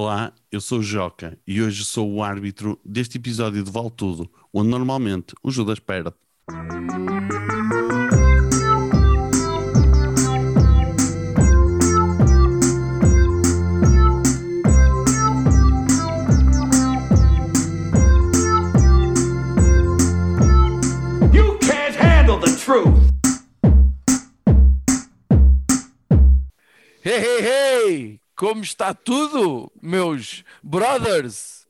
Olá, eu sou o Joca e hoje sou o árbitro deste episódio de Vale Tudo, onde normalmente o Judas perde. Como está tudo, meus brothers?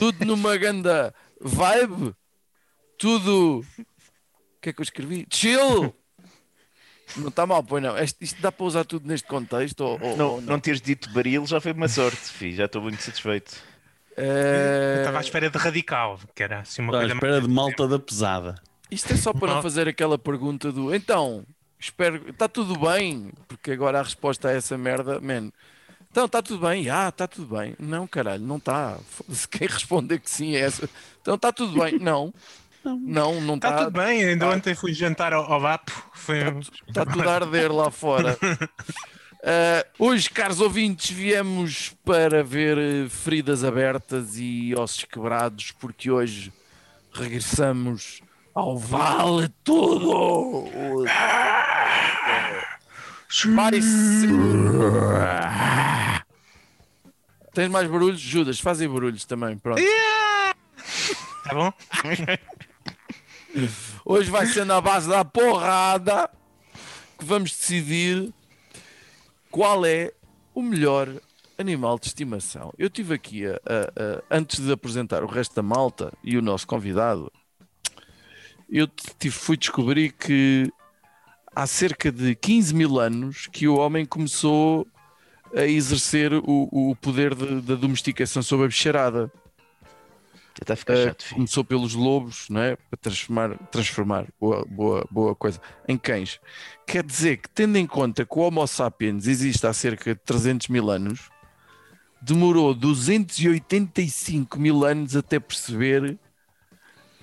Tudo numa ganda vibe? Tudo. O que é que eu escrevi? Chill! Não está mal, pois não. Este- Isto dá para usar tudo neste contexto? Ou, ou- Não, ou não teres dito baril já foi uma sorte, filho. Já estou muito satisfeito. Eh, Estava à espera de radical, que era assim uma Estou à coisa espera de malta da pesada. Isto é só para não Não. fazer aquela pergunta do então, espero, está tudo bem? Porque agora a resposta a essa merda, man. Então, está tudo bem? Ah, está tudo bem. Não, caralho, não está. Foda-se, Quem responder que sim é essa. Então, está tudo bem? Não. Não, não Está está. tudo bem, ainda tá. ontem fui jantar ao, ao VAP. Foi Está tudo a arder lá fora. Ah, hoje, caros ouvintes, viemos para ver eh, feridas abertas e ossos quebrados, porque hoje regressamos ao Vale Tudo! Mais... Tens mais barulhos? Judas, fazem barulhos também, pronto. Tá bom? Hoje vai ser na base da porrada que vamos decidir qual é o melhor animal de estimação. Eu tive aqui, a, a- a- antes de apresentar o resto da malta e o nosso convidado, eu tive, fui descobrir que há cerca de 15 mil anos que o homem começou a exercer o, o poder de- da domesticação sobre a bicharada. Já está a ficar Uh, chato, começou pelos lobos, não é? Para transformar, transformar boa, boa, boa coisa, em cães. Quer dizer que, tendo em conta que o Homo sapiens existe há cerca de 300 mil anos, demorou 285 mil anos até perceber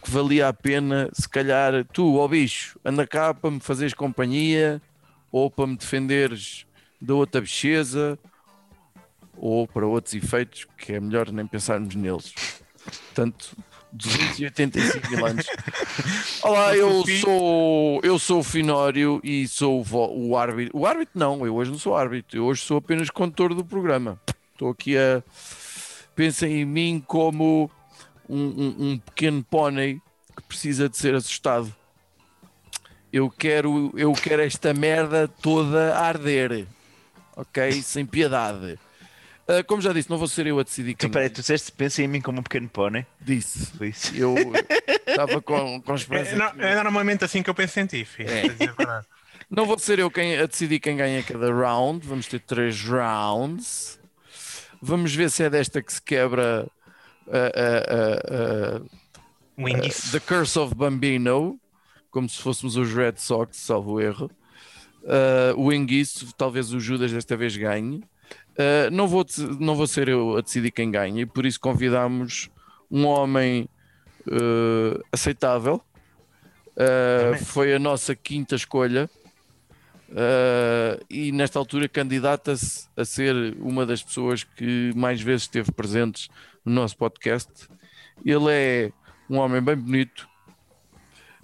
que valia a pena, se calhar, tu, ó bicho, anda cá para me fazeres companhia ou para me defenderes da outra bicheza ou para outros efeitos que é melhor nem pensarmos neles. Portanto, 285 mil anos. Olá, eu sou, eu sou o Finório e sou o, o árbitro. O árbitro não, eu hoje não sou árbitro, eu hoje sou apenas condutor do programa. Estou aqui a. Pensem em mim como um, um- um pequeno pônei que precisa de ser assustado. Eu quero, eu quero esta merda toda a arder, ok? Sem piedade. Ah, como já disse, não vou ser eu a decidir quem peraí, tu disseste pensa em mim como um pequeno pônei. disse. Isso. Eu estava com, com É, esperança. não- que- é normalmente assim que eu penso em ti, filho. É. Não vou ser eu quem, a decidir quem ganha cada round. Vamos ter três rounds. Vamos ver se é desta que se quebra a- Wingis. The Curse of Bambino, como se fôssemos os Red Sox, salvo erro. Uh, o Enguiço, talvez o Judas desta vez ganhe. Uh, não, vou, não vou ser eu a decidir quem ganha, e por isso convidamos um homem uh, aceitável. Uh, foi a nossa quinta escolha. Uh, e nesta altura candidata-se a ser uma das pessoas que mais vezes esteve presentes no nosso podcast. Ele é um homem bem bonito.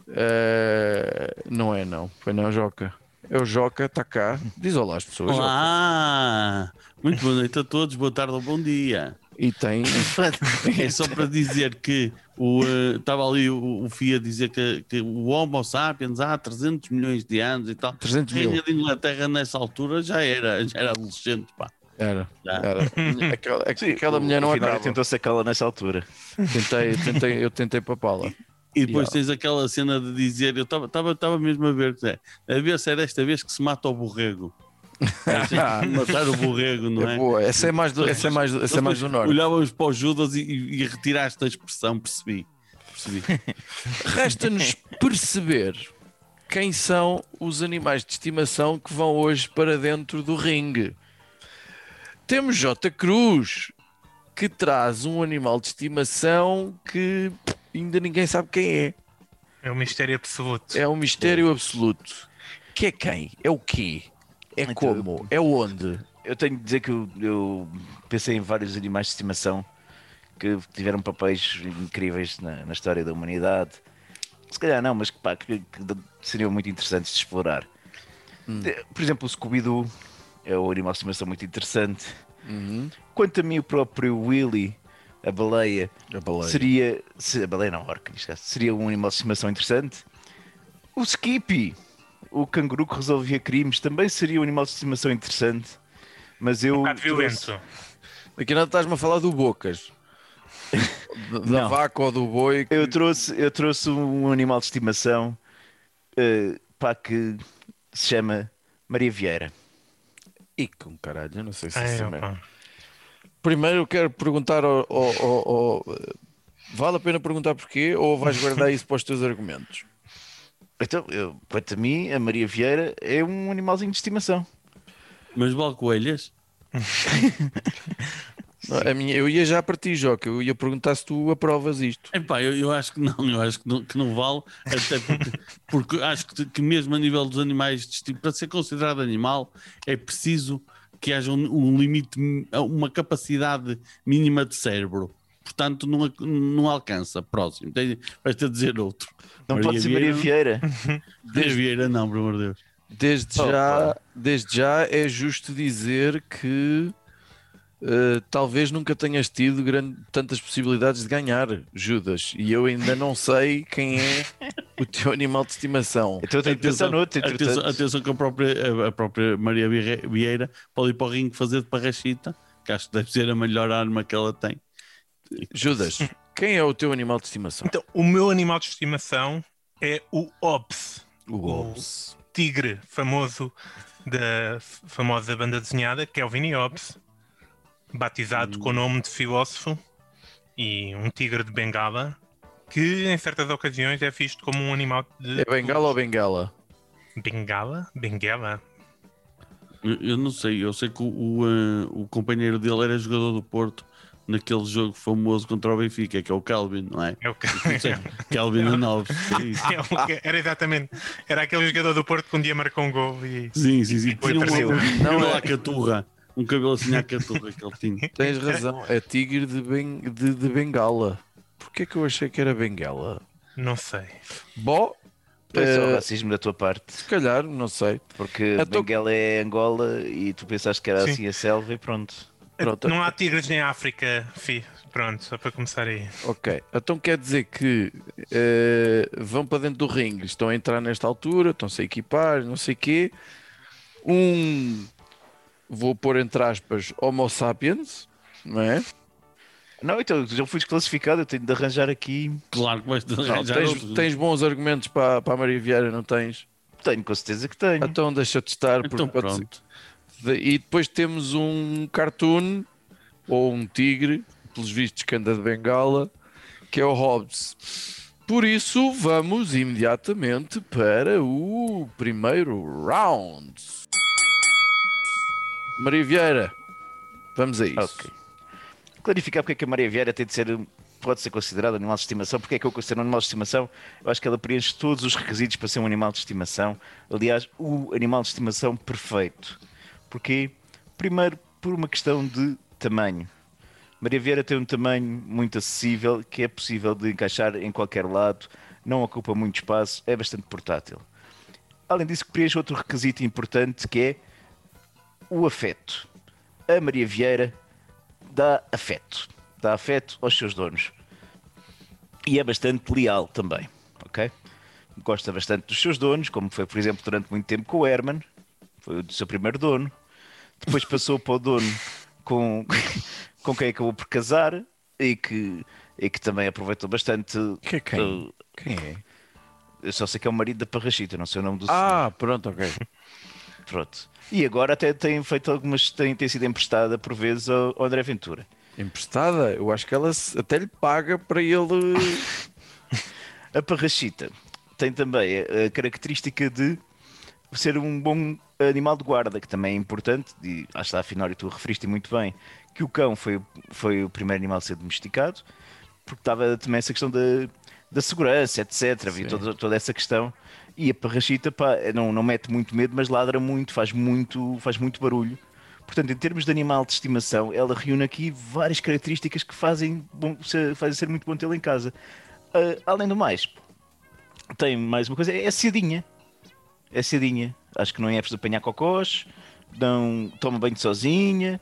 Uh, não é, não. Foi não, Joca. É o Joca, está cá. Diz olá às pessoas. Joca. Olá! Muito boa noite a todos, boa tarde ou bom dia. E tem. É só para dizer que o, eh, estava ali o, o FIA a dizer que, que o Homo sapiens há 300 milhões de anos e tal. 300 A mil. Rainha de Inglaterra nessa altura já era, já era adolescente, pá. Era. Era. Aquela, aquela mulher não Afinal, acaba. tentou sacá-la nessa altura. Tentei, tentei, eu tentei papá-la. E depois Yeah. tens aquela cena de dizer, eu estava mesmo a ver, é, a ver se é desta vez que se mata o borrego. É, matar o borrego, não É é? boa. Essa é mais do, essa é mais, essa é mais do norte. Olhávamos para o Judas e, e, e retiraste a expressão, percebi. percebi. Resta-nos perceber quem são os animais de estimação que vão hoje para dentro do ringue. Temos J. Cruz, que traz um animal de estimação que ainda ninguém sabe quem é. É um mistério absoluto. É um mistério absoluto. Que é quem? É o quê? É Então, como? É onde? eu tenho de dizer que eu, eu pensei em vários animais de estimação que tiveram papéis incríveis na, na história da humanidade. Se calhar não, mas que, pá, que, que seriam muito interessantes de explorar. De- Por exemplo, o Scooby-Doo é um animal de estimação muito interessante. Quanto a mim, o próprio Willy, a baleia, A baleia. seria. Se, a baleia não, a orca, caso, seria um animal de estimação interessante. O Skippy, o canguru que resolvia crimes, também seria um animal de estimação interessante. Mas eu. Um bocado violento. Aqui não estás-me a falar do Bocas. Da- Não. vaca ou do boi. que- Eu trouxe, eu trouxe um animal de estimação eh, pá, que se chama Maria Vieira. Ih, com caralho, eu não sei se Ai, isso é opa. mesmo. Primeiro eu quero perguntar ao, ao- ao- ao- Vale a pena perguntar porquê ou vais guardar isso para os teus argumentos? Então, eu, quanto a mim, a Maria Vieira é um animalzinho de estimação. Mas vale coelhas? Não, a minha, eu ia já para ti, Joca. Eu ia perguntar se tu aprovas isto. Epá, eu, eu acho que não, eu acho que não, que não vale, até porque, porque acho que, que mesmo a nível dos animais, para ser considerado animal, é preciso que haja um, um limite, uma capacidade mínima de cérebro. Portanto, não, não alcança. Próximo. Vais ter de dizer outro. Não pode ser Maria Vieira. Maria Vieira, não, pelo amor de Deus. Desde Oh, já, pá. desde já é justo dizer que eh, talvez nunca tenhas tido grande- tantas possibilidades de ganhar, Judas. E eu ainda não sei quem é o teu animal de estimação. Então pensar noutro, atenção, atenção que a própria, a- própria Maria Vieira- pode ir para o ringue fazer de parrachita, que acho que deve ser a melhor arma que ela tem. Judas, quem é o teu animal de estimação? Então, o meu animal de estimação é o Ops, O Ops. tigre famoso da famosa banda desenhada, que é o Vinny Ops, batizado com o nome de filósofo, e um tigre de Bengala, que em certas ocasiões é visto como um animal de. É bengala ou bengala? Bengala? Bengala? Eu, eu não sei, eu sei que o, o, eh, o companheiro dele era jogador do Porto naquele jogo famoso contra o Benfica, que é o Calvin, não é? É o. Não sei, Calvin Anoves. sim. É Era exatamente. Era aquele jogador do Porto que um dia marcou um gol e. Sim, sim, sim. Apareceu. um, um, Não, é- caturra. Um cabelo assim à caturra que ele tinha. Tens razão, é tigre de, ben- de- de bengala. Porquê que eu achei que era bengala? Não sei. Bom, só eh, racismo da tua parte. se calhar, não sei. Porque Então- Benguela é Angola e tu pensaste que era Sim. assim a selva e pronto. Pronto. Não há tigres em África, fi. Pronto, só para começar aí. Ok, então quer dizer que eh, vão para dentro do ringue, estão a entrar nesta altura, estão-se a equipar, não sei o quê. Um, vou pôr entre aspas, Homo sapiens, não é? Não, então já fui desclassificado, eu tenho de arranjar aqui. Claro que vais Não, arranjar tens, outro. tens bons argumentos para, para a Maria Vieira, não tens? Tenho com certeza que tenho. Então deixa-te estar. porque Então pode ser- pronto. De- E depois temos um cartoon ou um tigre, pelos vistos que anda de bengala, que é o Hobbes. Por isso, vamos imediatamente para o primeiro round. Maria Vieira, vamos a isso. Ok. Clarificar porque é que a Maria Vieira tem de ser, pode ser considerada animal de estimação. Porque é que eu considero um animal de estimação? Eu acho que ela preenche todos os requisitos para ser um animal de estimação. Aliás, o animal de estimação perfeito. Porquê? Primeiro, por uma questão de tamanho. Maria Vieira tem um tamanho muito acessível, que é possível de encaixar em qualquer lado, não ocupa muito espaço, é bastante portátil. Além disso, preenche outro requisito importante que é o afeto. A Maria Vieira dá afeto. Dá afeto aos seus donos. E é bastante leal também, ok? Gosta bastante dos seus donos, como foi, por exemplo, durante muito tempo com o Herman, foi o seu primeiro dono. Depois passou para o dono com, com quem acabou por casar e que, e que também aproveitou bastante. Que é quem? uh, Quem é? eu só sei que é o marido da Parrachita, não sei o nome do senhor. Ah, pronto, ok. Pronto. E agora até tem feito algumas, tem, tem sido emprestada por vezes ao, ao André Ventura. Emprestada, eu acho que ela se- até lhe paga para ele. A Parrachita tem também a, característica de ser um bom animal de guarda, que também é importante, e acho que está afinal, e tu referiste muito bem, que o cão foi, foi o primeiro animal a ser domesticado, porque estava também essa questão da, da segurança, etc. Havia toda, toda essa questão. E a parrachita pá, não, não mete muito medo, mas ladra muito, faz muito, faz muito barulho. Portanto, em termos de animal de estimação, ela reúne aqui várias características que fazem, bom, ser, fazem ser muito bom tê-la em casa. Ah, além do mais, tem mais uma coisa, é cedinha. É cedinha. Acho que não é preciso apanhar cocós, não toma banho sozinha,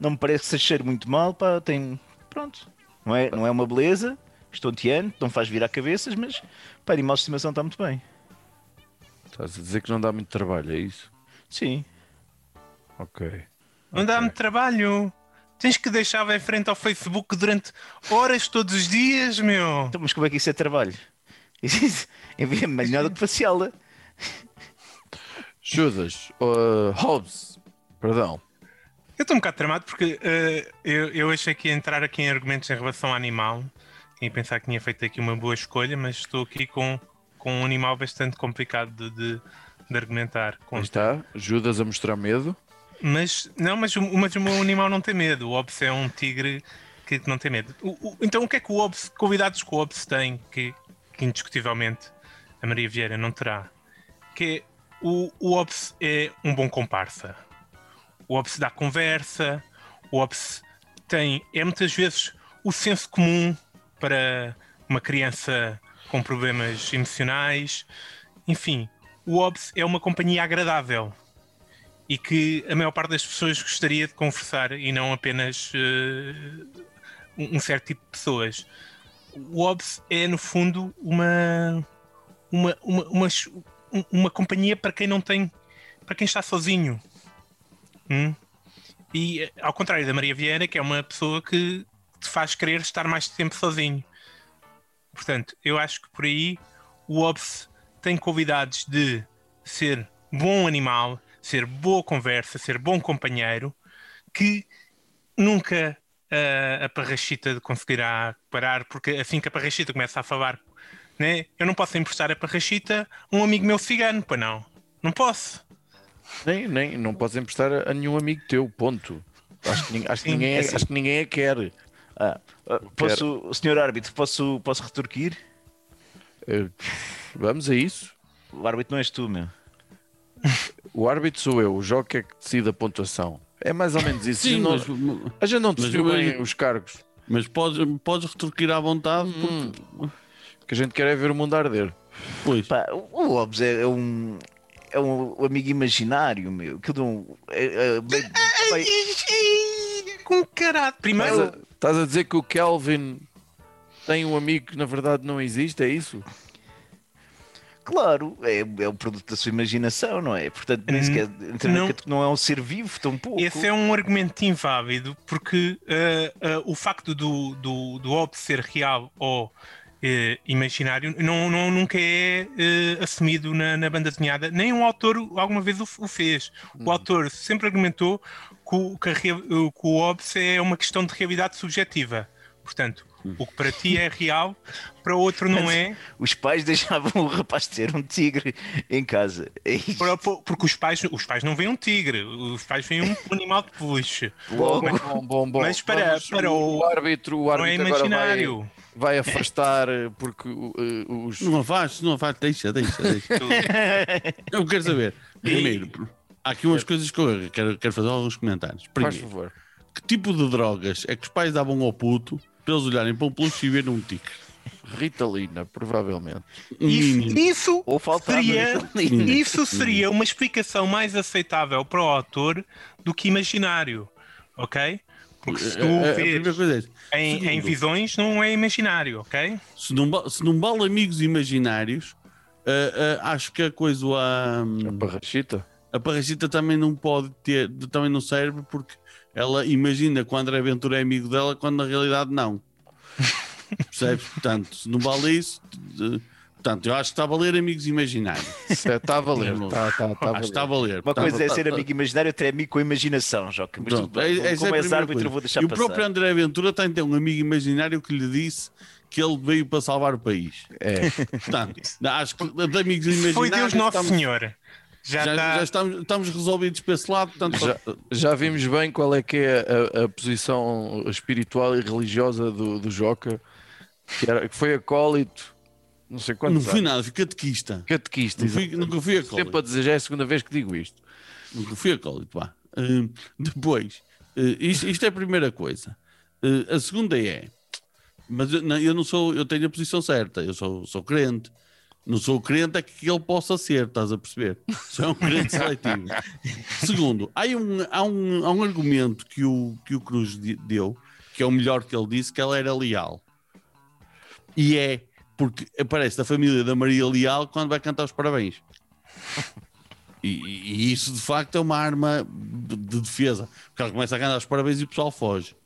não me parece que se cheire muito mal, pá, tem. Pronto. Não é, não é uma beleza, estonteante, não faz virar cabeças, mas para animal de estimação está muito bem. Estás a dizer que não dá muito trabalho, é isso? Sim. Ok. Não dá-me trabalho. Tens que deixar em frente ao Facebook durante horas todos os dias, meu. Então, mas como é que isso é trabalho? É melhor do que facial. Judas, uh, Hobbes, perdão. Eu estou um bocado tramado porque eh, eu, eu achei que ia entrar aqui em argumentos em relação ao animal e pensar que tinha feito aqui uma boa escolha, mas estou aqui com, com um animal bastante complicado de, de, de argumentar. Está, Judas a mostrar medo. Mas não, mas, o- mas o meu animal não tem medo. O Ops é um tigre que não tem medo. O- o- então o que é que o Ops, convidados que o Ops tem, que, que indiscutivelmente a Maria Vieira não terá? Que é, o, o Ops é um bom comparsa. O Ops dá conversa, o Ops tem, é muitas vezes o senso comum para uma criança com problemas emocionais. Enfim, o Ops é uma companhia agradável e que a maior parte das pessoas gostaria de conversar e não apenas eh, um certo tipo de pessoas. O OBS é, no fundo, uma, uma, uma, uma, um- uma companhia para quem não tem, para quem está sozinho. Hum? E eh, ao contrário da Maria Vieira, que é uma pessoa que te faz querer estar mais tempo sozinho. Portanto, eu acho que por aí o OBS tem convidados de ser bom animal, ser boa conversa, ser bom companheiro, que nunca ah, a parrachita conseguirá parar, porque assim que a parrachita começa a falar, né, eu não posso emprestar a parrachita a um amigo meu cigano, para não. Não posso. Nem, nem, não podes emprestar a, nenhum amigo teu, ponto. Acho que, acho que ninguém, é é- assim. acho que ninguém a quer. Ah, ah, posso, senhor árbitro, posso, posso retorquir? Eh, vamos a isso. O árbitro não és tu, meu. O árbitro sou eu, o jogo é que decide a pontuação. É mais ou menos isso. Sim, não, mas, a gente não mas decidiu eu- bem os cargos. mas podes, podes retorquir à vontade, Hum. porque, O que a gente quer é ver o mundo arder. pois, Pá, o Hobbes é, é um. É um amigo imaginário, meu. Que não. É, é, bem- bem- Com caralho. Estás Primeiro, a, estás a dizer que o Kelvin tem um amigo que na verdade não existe, é isso? claro, é, é o produto da sua imaginação, não é? Portanto, nem Hum, sequer, não. não. é um ser vivo, tão pouco. Esse é um argumento inválido porque eh, eh, o facto do, do, do Hobbes ser real ou eh, imaginário não, não, nunca é eh, assumido na, na banda desenhada, nem um autor alguma vez o, o fez. O autor sempre argumentou que o, que, a que o Hobbes é uma questão de realidade subjetiva. Portanto, o que para ti é real, para outro não é, Os pais deixavam o rapaz ter um tigre em casa. É porque os pais, os pais não veem um tigre, os pais veem um animal de peluche. Logo, Bom, bom, bom. Mas para- Vamos- para o- árbitro, o Não é árbitro agora vai, imaginário. vai afastar eh, porque eh, os. não faz, não faz, deixa, deixa, deixa. Eu quero saber, primeiro, há aqui umas coisas que eu quero, quero fazer alguns comentários. Faz Primeiro, favor. que tipo de drogas é que os pais davam ao puto para eles olharem para um peluche e verem um tigre? Ritalina, provavelmente. Um Isso, isso Ou seria, Ritalina. isso seria uma explicação mais aceitável para o autor do que imaginário, ok? Porque se tu A- a- a vês coisa é em, em visões, não é imaginário, ok? se não, se não vale amigos imaginários, ah, ah, acho que a coisa a, A parrachita. a parrachita também não pode ter, também não serve porque ela imagina que o André Ventura é amigo dela quando na realidade não. Percebes? Portanto, se não vale isso, de- portanto, eu acho que está a valer amigos imaginários. Está a valer. Está, está, está a Acho que está a valer. valer. Uma Portanto, coisa é tá- ser tá- amigo imaginário, outra é amigo com imaginação, Joca. Mas Pronto, é- é como és árbitro, coisa. vou deixar E o passar. próprio André Ventura tem ter um amigo imaginário que lhe disse que ele veio para salvar o país. É. Portanto, acho que de amigos imaginários. Foi Deus Nosso estamos, Senhor. Já, Já, está. já estamos, estamos resolvidos para esse lado. Portanto, Já, já vimos bem qual é que é a, a posição espiritual e religiosa do, do Joca, que, era, que foi acólito, não sei não quantos fui anos. nada, fui catequista. Catequista. Não fui- nunca fui acólito. Sempre a dizer, já é a segunda vez que digo isto. Nunca fui acólito, pá. Uh, depois, uh, isto, isto é a primeira coisa. Uh, a segunda é, mas eu não, eu não sou, eu tenho a posição certa, eu sou, sou crente. Não sou crente é que ele possa ser, estás a perceber? Sou um crente seletivo. Segundo, há um, há, um, há um argumento que o, que o Cruz deu, que é o melhor que ele disse, que ela era leal. E é porque aparece da família da Maria Leal quando vai cantar os parabéns. E, e isso de facto é uma arma de defesa. Porque ela começa a cantar os parabéns e o pessoal foge.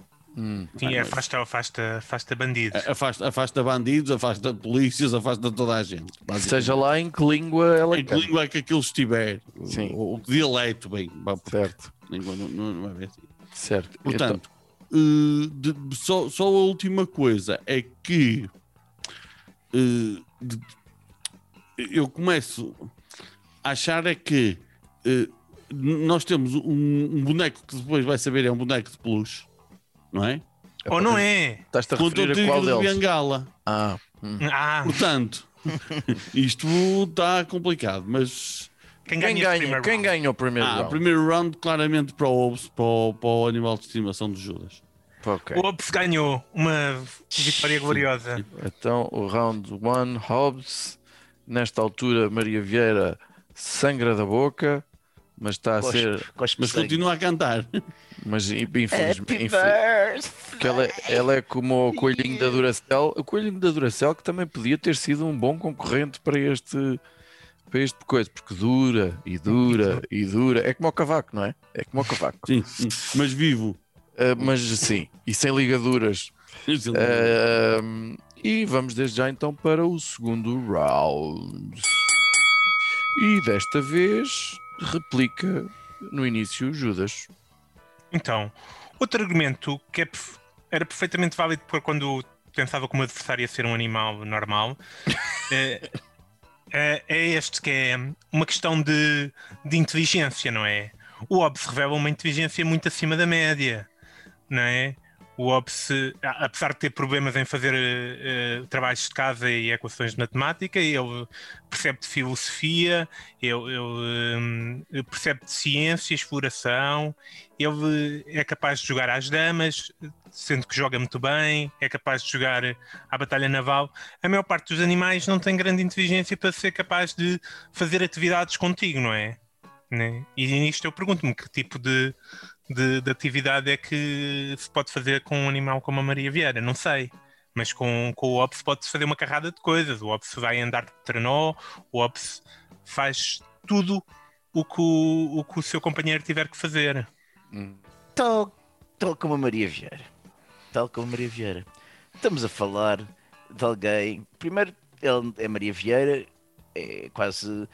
Sim, é afasta, afasta, afasta bandidos. Afasta, afasta bandidos, afasta polícias, afasta toda a gente. Seja lá em que língua ela Em que canta. língua é que aquilo estiver? Sim. O, o dialeto, bem. Certo, língua não, não, não vai ver assim. certo. Portanto, eh, de- só, só a última coisa é que eh, de- eu começo a achar é que eh, nós temos um, um boneco que depois vai saber é um boneco de peluche, não é? então, Ou não é? Estás-te a Contra o referir a qual de deles? Bengala. Ah, hum. Ah, Portanto, isto está complicado, mas quem Quem ganha, este ganha? primeiro Quem round? ganha o primeiro ah, o round? primeiro round claramente para o, Hobbes, para, o, para o animal de estimação de Judas. Ok. O Ops ganhou uma vitória gloriosa. Então, o round 1, Hobbs. Nesta altura, Maria Vieira sangra da boca, mas está a ser. cospe Mas continua a cantar. Mas infelizmente. Happy infel- birthday. Porque ela, ela é como o coelhinho da Duracell. O coelhinho da Duracell que também podia ter sido um bom concorrente para este, para este coisa, porque dura e dura e dura. É como o cavaco, não é? É como o cavaco. Sim, sim, mas vivo. Ah, mas sim, e sem ligaduras. Ah, e vamos desde já então para o segundo round. E desta vez replica no início Judas. Então, outro argumento que é era perfeitamente válido para quando pensava que o meu adversário ia ser um animal normal é, é- é este que é uma questão de, de inteligência, não é? O Hobbes revela uma inteligência muito acima da média, não é? O Hobbes, a- apesar de ter problemas em fazer eh, trabalhos de casa e equações de matemática, ele percebe de filosofia, ele, ele, hum, percebe de ciência, exploração, ele é capaz de jogar às damas, sendo que joga muito bem, é capaz de jogar à batalha naval. A maior parte dos animais não tem grande inteligência para ser capaz de fazer atividades contigo, não é? Né? E nisto eu pergunto-me que tipo de, de, de atividade é que se pode fazer com um animal como a Maria Vieira? Não sei. Mas com, com o Ops pode-se fazer uma carrada de coisas. O Ops vai andar de trenó, o Ops faz tudo o que o, o que o seu companheiro tiver que fazer. Tal, tal como a Maria Vieira. Tal como a Maria Vieira. Estamos a falar de alguém. Primeiro, ele é Maria Vieira, é quase.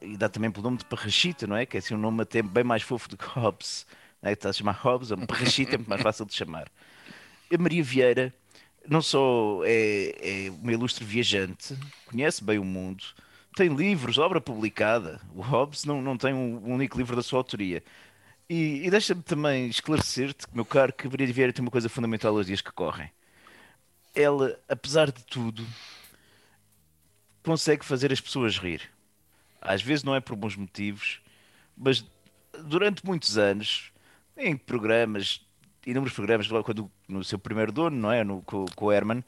E dá também pelo nome de Parrachita, não é? Que é assim um nome até bem mais fofo do que Hobbes. Não é? Está a chamar Hobbes, um Parrachita é muito mais fácil de chamar. A Maria Vieira não só é, é uma ilustre viajante, conhece bem o mundo, tem livros, obra publicada. O Hobbes não, não tem um único livro da sua autoria. E, e deixa-me também esclarecer-te, meu caro, que Maria Vieira tem uma coisa fundamental aos dias que correm. Ela, apesar de tudo, consegue fazer as pessoas rir. Às vezes não é por bons motivos, mas durante muitos anos, em programas, inúmeros programas, quando no seu primeiro dono, não é? No, com, com o Herman,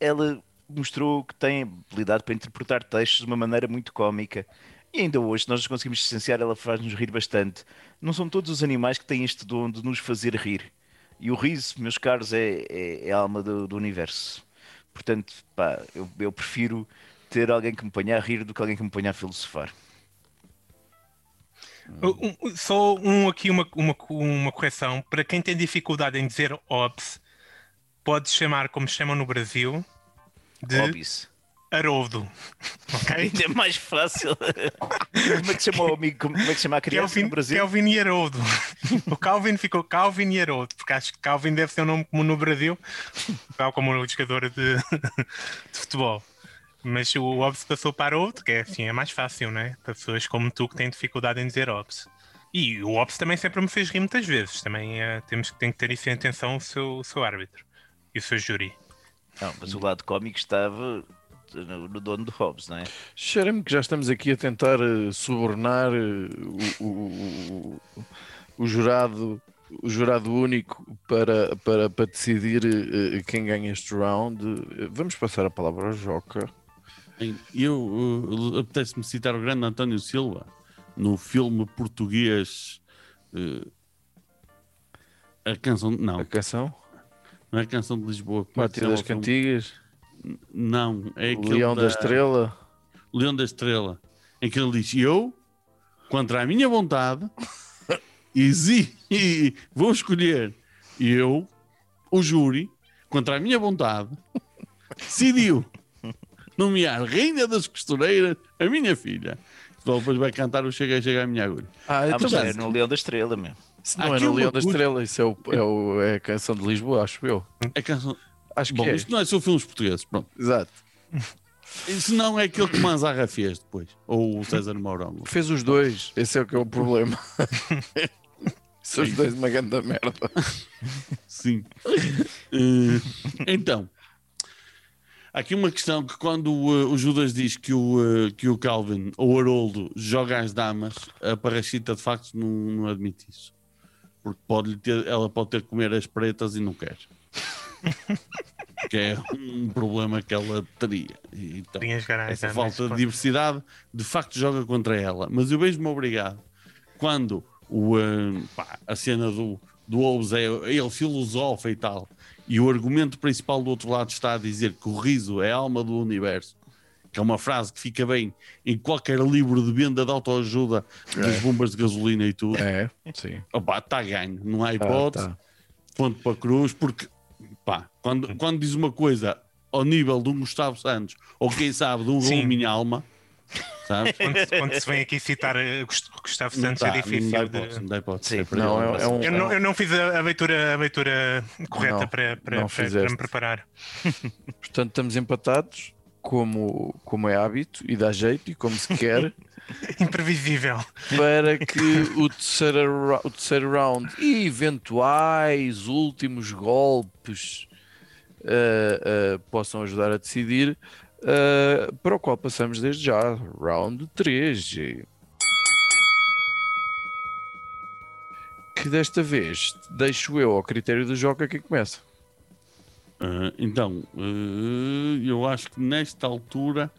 ela mostrou que tem habilidade para interpretar textos de uma maneira muito cómica. E ainda hoje, nós conseguimos distanciar, ela faz-nos rir bastante. Não são todos os animais que têm este dom de nos fazer rir. E o riso, meus caros, é, é- é a alma do, do universo. Portanto, pá, eu, eu prefiro ter alguém que me ponha a rir do que alguém que me ponha a filosofar. Um- só um aqui uma, uma, uma correção. Para quem tem dificuldade em dizer Ops, pode chamar como chamam no Brasil de Hobbies. Haroldo. Ok? Ainda é mais fácil. como é que chama o amigo? Como é que chama a criança Kelvin, no Brasil? Kelvin e Haroldo. O Calvin ficou Calvin e Haroldo, porque acho que Calvin deve ser um nome comum no Brasil, tal como o jogador de, de futebol. Mas o Ops passou para Haroldo, que é assim, é mais fácil, né? Pessoas como tu que têm dificuldade em dizer Ops. E o Ops também sempre me fez rir muitas vezes. Também eh, temos que, tem que ter isso em atenção o seu, o seu árbitro e o seu júri. Não, mas o lado cómico estava no, no dono do Hobbes, não é? Cheira-me que já estamos aqui a tentar eh, subornar eh, o, o- o- o jurado, o jurado único para, para, para decidir quem ganha este round. Vamos passar a palavra ao Joca. Em- Eu uh, apetece-me citar o grande António Silva no filme português uh, A Canção. Não, A canção? não é a Canção de Lisboa. é chama das filme? Cantigas, Não, é aquele. Leão da Estrela. Leão da Estrela. Em que ele diz: Eu, contra a minha vontade, exi e vou escolher. Eu, o júri, contra a minha vontade, decidiu nomear Rainha das Costureiras a minha filha. Então depois vai cantar o Chega, Chega a minha agulha. Ah, Ah, então, mas é no Leão da Estrela, meu. isso não é no Leão da Estrela, isso é, o, é, o- é a canção de Lisboa, acho eu. É canção. Acho Bom, que é. isto não é só filmes portugueses. Pronto. Exato. Isso não é aquele que Manzarra fez depois. Ou o César Mourão. Fez os dois, esse é o que é o problema. São os dois uma grande merda. Sim. Eh, então, há aqui uma questão que quando eh, o Judas diz que o, eh, que o Calvin ou o Haroldo joga às damas, a Parachita de facto não, não admite isso. Porque pode ter, ela pode ter que comer as pretas e não quer. que é um problema que ela teria. Então, as essa falta de diversidade de facto joga contra ela. Mas eu vejo-me obrigado quando o, eh, pá, a cena do, do Hobbes é ele filosofa e tal, e o argumento principal do outro lado está a dizer que o riso é a alma do universo, que é uma frase que fica bem em qualquer livro de venda de autoajuda das bombas de gasolina e tudo. É, sim. Opa, está ganho, não há Tá, hipótese tá. ponto para cruz, porque pá, quando, quando diz uma coisa ao nível de um Gustavo Santos, ou quem sabe de um. Raul Minha Alma, sabes? Quando, se- quando se vem aqui citar eh, Gust- Gustavo Não Santos dá, é não dá difícil hipótese, de. não dá hipótese. Sim, para Não, é, é um. Eu não, eu não fiz a, leitura, a leitura correta Não, para, para, não para, para me preparar. Portanto, estamos empatados, como, como é hábito e dá jeito e como se quer, Imprevisível. para que o terceiro, o terceiro round e eventuais últimos golpes ah, ah, possam ajudar a decidir, ah, para o qual passamos desde já, round 3. Que desta vez deixo eu ao critério do jogo quem começa. Ah, então, ah, eu acho que nesta altura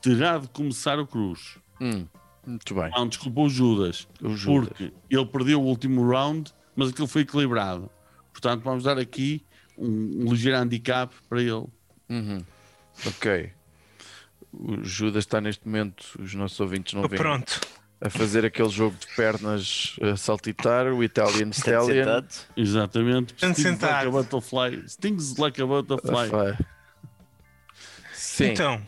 terá de começar o Cruz. Hum, muito bem. Não, desculpa o Judas, O Judas. porque ele perdeu o último round, mas aquilo foi equilibrado. Portanto, vamos dar aqui um, um ligeiro handicap para ele. Uhum. Ok. O Judas está neste momento, os nossos ouvintes não veem, Pronto. a fazer aquele jogo de pernas a saltitar, o Italian Está Stallion. sentado. Exatamente. Stings like a butterfly. Stings like a butterfly. Ah, Sim, Então,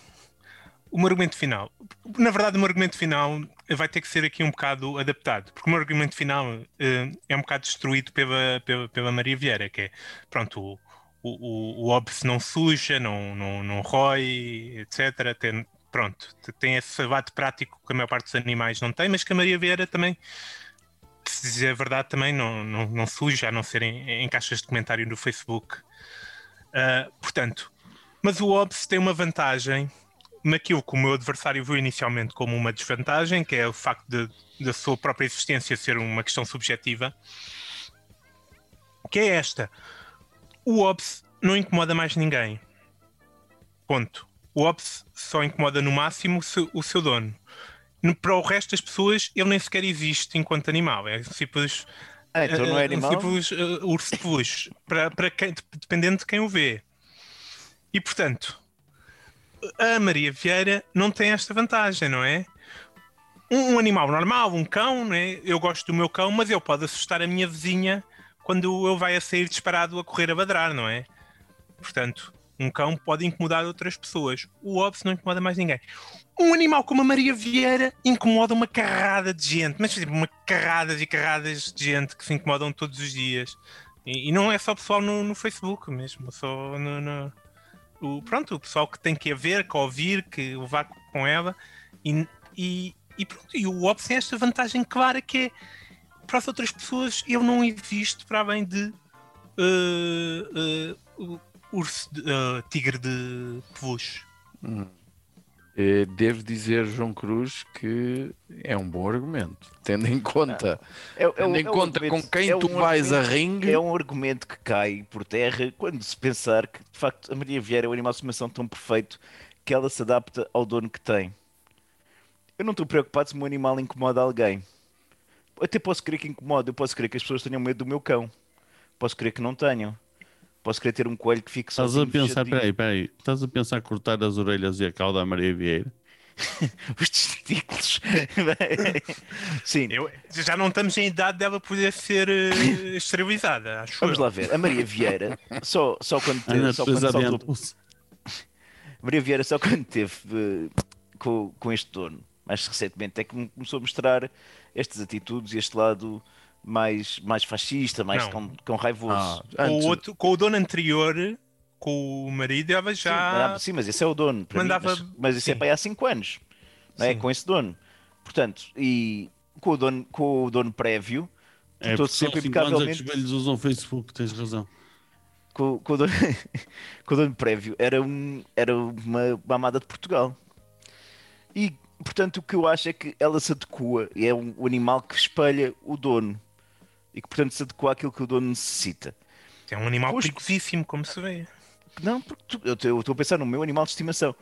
o meu argumento final. Na verdade, o meu argumento final vai ter que ser aqui um bocado adaptado, porque o meu argumento final eh, é um bocado destruído pela, pela, pela Maria Vieira, que é, pronto, o, o, o, óbvio não suja, não, não, não rói, etc. Tem, pronto, tem esse abate prático que a maior parte dos animais não tem, mas que a Maria Vieira também, se dizer a verdade, também não, não, não suja, a não ser em, em caixas de comentário no Facebook. Ah, portanto, mas o Hobbes tem uma vantagem naquilo que o meu adversário viu inicialmente como uma desvantagem, que é o facto de, da sua própria existência ser uma questão subjetiva, que é esta. O Hobbes não incomoda mais ninguém. Ponto. O Hobbes só incomoda no máximo o seu, dono. No- Para o resto das pessoas, ele nem sequer existe enquanto animal. É simples Ah, então não é eh, animal? simples, eh, urso de peluche, para, para quem, dependendo de quem o vê. E portanto, a Maria Vieira não tem esta vantagem, não é? Um, um animal normal, um cão, né? eu gosto do meu cão, mas ele pode assustar a minha vizinha quando ele vai a sair disparado a correr a badrar, não é? Portanto, um cão pode incomodar outras pessoas. O Hobbes não incomoda mais ninguém. Um animal como a Maria Vieira incomoda uma carrada de gente, mas tipo, uma carradas e carradas de gente que se incomodam todos os dias. E, e não é só pessoal no, no Facebook mesmo, só no, no- o, pronto, o pessoal que tem que a ver, que a ouvir, que levar com ela. E, e, e pronto, e o Hobbes tem esta vantagem clara que é para as outras pessoas eu não existo para além de eh, o urso de- eh, tigre de peluche. Eh, Devo dizer, João Cruz, que é um bom argumento, tendo em conta, É, é, tendo um- em é um conta com quem é um tu vais a ringue. É um argumento que cai por terra quando se pensar que, de facto, a Maria Vieira é um animal de estimação tão perfeito que ela se adapta ao dono que tem. Eu não estou preocupado se o meu animal incomoda alguém. Eu até posso querer que incomode, eu posso querer que as pessoas tenham medo do meu cão. Posso querer que não tenham. Posso querer ter um coelho que fique Estás a pensar, peraí, peraí, estás a pensar cortar as orelhas e a cauda à Maria Vieira? Os testículos. Sim, Eu, já não estamos em idade dela poder ser eh, esterilizada, acho vamos eu. lá ver. A Maria Vieira, só, só quando teve, só quando saltou. Maria Vieira só quando teve eh, com, com este dono, mais recentemente, é que me começou a mostrar estas atitudes e este lado mais, mais fascista, mais com, com raivoso. Ah, Com o, antes- outro, com o dono anterior, com o marido, ela sim, já. ah, sim, mas esse é o dono. para mim, mandava- mas, mas isso é sim. para aí há 5 anos, não é? Sim. com esse dono. Portanto, e com o dono, com o dono prévio, É Estou sempre 5 anos é os impecavelmente- velhos usam Facebook, tens razão. com, com o dono, com o dono prévio, era, um, era uma, uma amada de Portugal. E, portanto, o que eu acho é que ela se adequa, e é um, o animal que espelha o dono. E que, portanto, se adequa àquilo que o dono necessita. É um animal perigosíssimo, como se vê. Não, porque tu- eu estou- eu estou a pensar no meu animal de estimação.